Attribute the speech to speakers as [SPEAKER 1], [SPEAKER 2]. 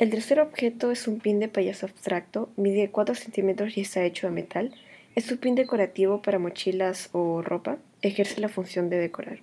[SPEAKER 1] El tercer objeto es un pin de payaso abstracto, mide 4 centímetros y está hecho de metal. Es un pin decorativo para mochilas o ropa, ejerce la función de decorar.